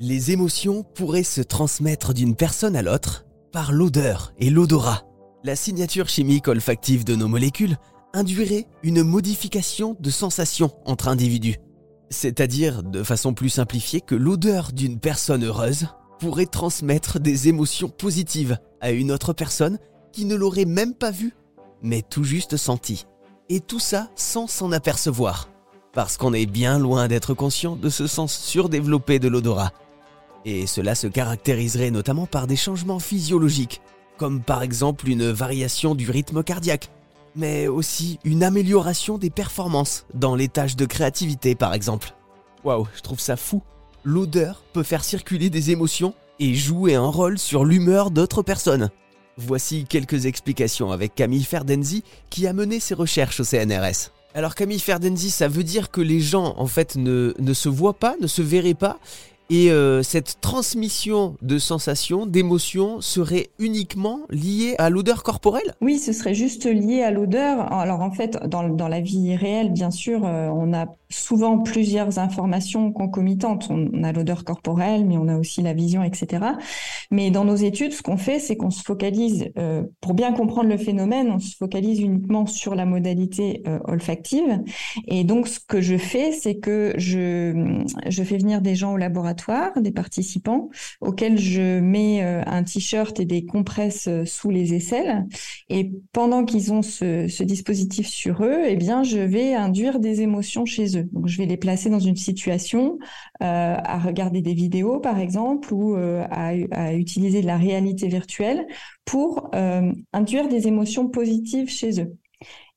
Les émotions pourraient se transmettre d'une personne à l'autre par l'odeur et l'odorat. La signature chimique olfactive de nos molécules induirait une modification de sensation entre individus. C'est-à-dire, de façon plus simplifiée, que l'odeur d'une personne heureuse pourrait transmettre des émotions positives à une autre personne qui ne l'aurait même pas vue, mais tout juste sentie. Et tout ça sans s'en apercevoir. Parce qu'on est bien loin d'être conscient de ce sens surdéveloppé de l'odorat. Et cela se caractériserait notamment par des changements physiologiques, comme par exemple une variation du rythme cardiaque, mais aussi une amélioration des performances dans les tâches de créativité par exemple. Waouh, je trouve ça fou. L'odeur peut faire circuler des émotions et jouer un rôle sur l'humeur d'autres personnes. Voici quelques explications avec Camille Ferdenzi qui a mené ses recherches au CNRS. Alors Camille Ferdenzi, ça veut dire que les gens en fait ne, ne se voient pas, ne se verraient pas et euh, cette transmission de sensations, d'émotions serait uniquement liée à l'odeur corporelle? Oui, ce serait juste lié à l'odeur. Alors en fait, dans, dans, la vie réelle, bien sûr, euh, on a souvent plusieurs informations concomitantes. On a l'odeur corporelle, mais on a aussi la vision, etc. Mais dans nos études, ce qu'on fait, c'est qu'on se focalise, euh, pour bien comprendre le phénomène, on se focalise uniquement sur la modalité euh, olfactive. Et donc, ce que je fais, c'est que je, je fais venir des gens au laboratoire, des participants, auxquels je mets euh, un t-shirt et des compresses sous les aisselles. Et pendant qu'ils ont ce, ce dispositif sur eux, eh bien, je vais induire des émotions chez eux. Donc, je vais les placer dans une situation euh, à regarder des vidéos, par exemple, ou euh, à, utiliser de la réalité virtuelle pour euh, induire des émotions positives chez eux.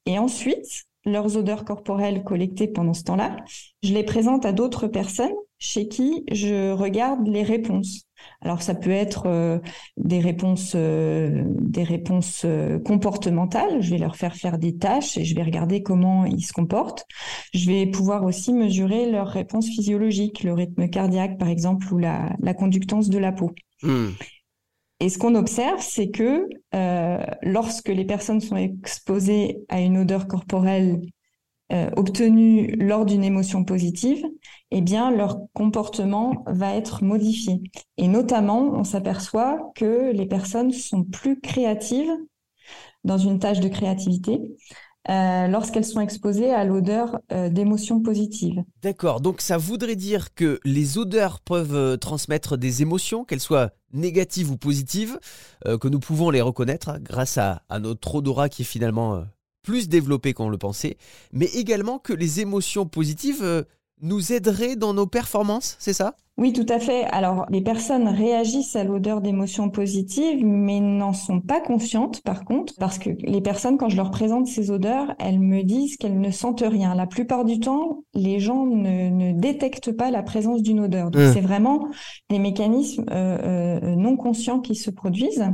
Et ensuite, leurs odeurs corporelles collectées pendant ce temps-là, je les présente à d'autres personnes chez qui je regarde les réponses. Alors ça peut être euh, des réponses, euh, des réponses euh, comportementales. Je vais leur faire faire des tâches et je vais regarder comment ils se comportent. Je vais pouvoir aussi mesurer leurs réponses physiologiques, le rythme cardiaque par exemple ou la, conductance de la peau. Hmm. Et ce qu'on observe, c'est que lorsque les personnes sont exposées à une odeur corporelle euh, obtenus lors d'une émotion positive, eh bien, leur comportement va être modifié. Et notamment, on s'aperçoit que les personnes sont plus créatives dans une tâche de créativité euh, lorsqu'elles sont exposées à l'odeur euh, d'émotions positives. D'accord, donc ça voudrait dire que les odeurs peuvent transmettre des émotions, qu'elles soient négatives ou positives, que nous pouvons les reconnaître hein, grâce à, à, notre odorat qui est finalement plus développé qu'on le pensait, mais également que les émotions positives euh, nous aideraient dans nos performances, c'est ça? Oui, tout à fait. Alors, les personnes réagissent à l'odeur d'émotions positives, mais n'en sont pas conscientes, par contre, parce que les personnes, quand je leur présente ces odeurs, elles me disent qu'elles ne sentent rien. La plupart du temps, les gens ne, détectent pas la présence d'une odeur. Donc, mmh. c'est vraiment des mécanismes euh, euh, non conscients qui se produisent.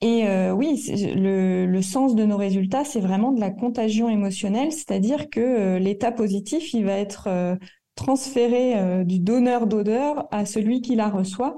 Et euh, oui, le, le, sens de nos résultats, c'est vraiment de la contagion émotionnelle, c'est-à-dire que l'état positif, il va être transférer euh, du donneur d'odeur à celui qui la reçoit.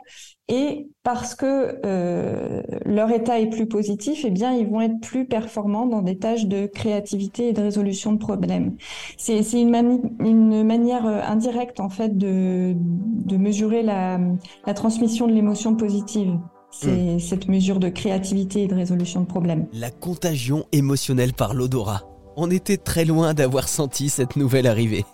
Et parce que euh, leur état est plus positif, eh bien, ils vont être plus performants dans des tâches de créativité et de résolution de problèmes. C'est une, une, manière euh, indirecte, en fait, de, de mesurer la, la transmission de l'émotion positive. C'est hmm. cette mesure de créativité et de résolution de problèmes. La contagion émotionnelle par l'odorat. On était très loin d'avoir senti cette nouvelle arrivée.